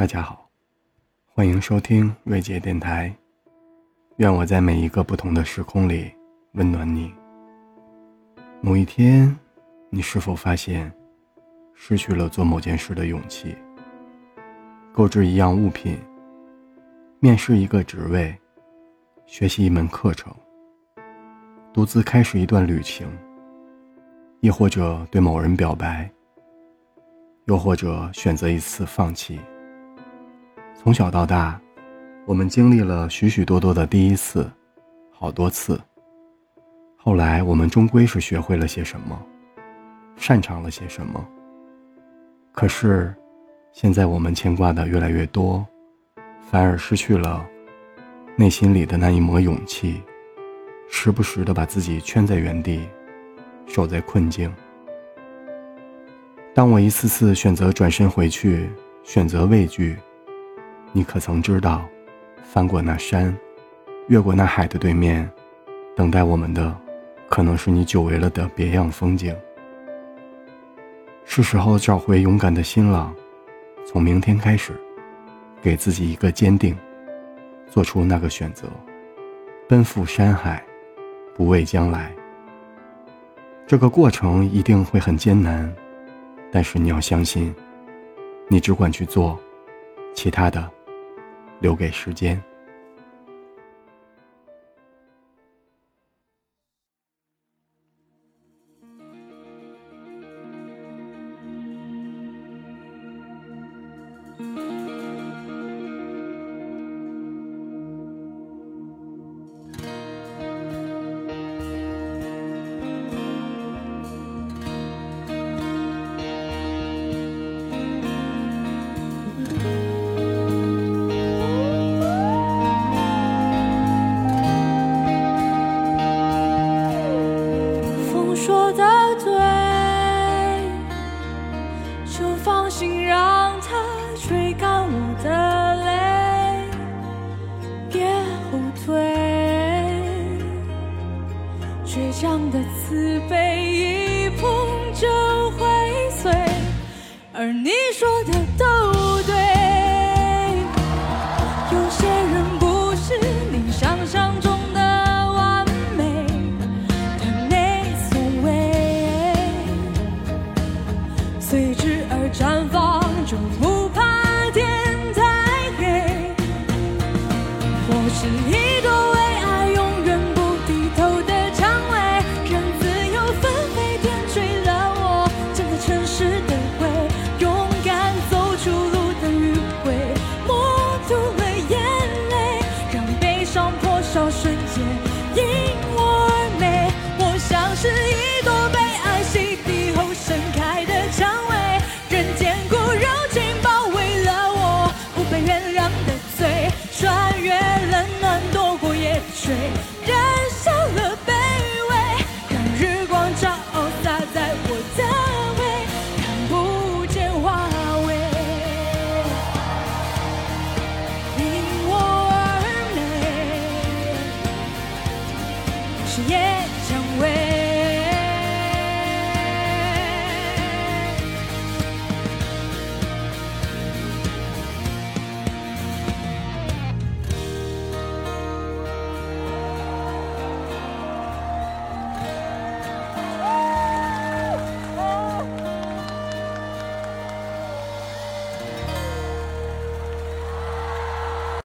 大家好，欢迎收听瑞杰电台。愿我在每一个不同的时空里温暖你。某一天，你是否发现失去了做某件事的勇气？购置一样物品，面试一个职位，学习一门课程，独自开始一段旅行，亦或者对某人表白，又或者选择一次放弃。从小到大，我们经历了许许多多的第一次，好多次。后来，我们终归是学会了些什么，擅长了些什么。可是，现在我们牵挂的越来越多，反而失去了内心里的那一抹勇气，时不时的把自己圈在原地，守在困境。当我一次次选择转身回去，选择畏惧。你可曾知道，翻过那山，越过那海的对面，等待我们的，可能是你久违了的别样风景。是时候找回勇敢的心了，从明天开始，给自己一个坚定，做出那个选择，奔赴山海，不畏将来。这个过程一定会很艰难，但是你要相信，你只管去做，其他的。留给时间。说的对，就放心让它吹干我的泪，别后退。倔强的慈悲一碰就会碎，而你说的都对。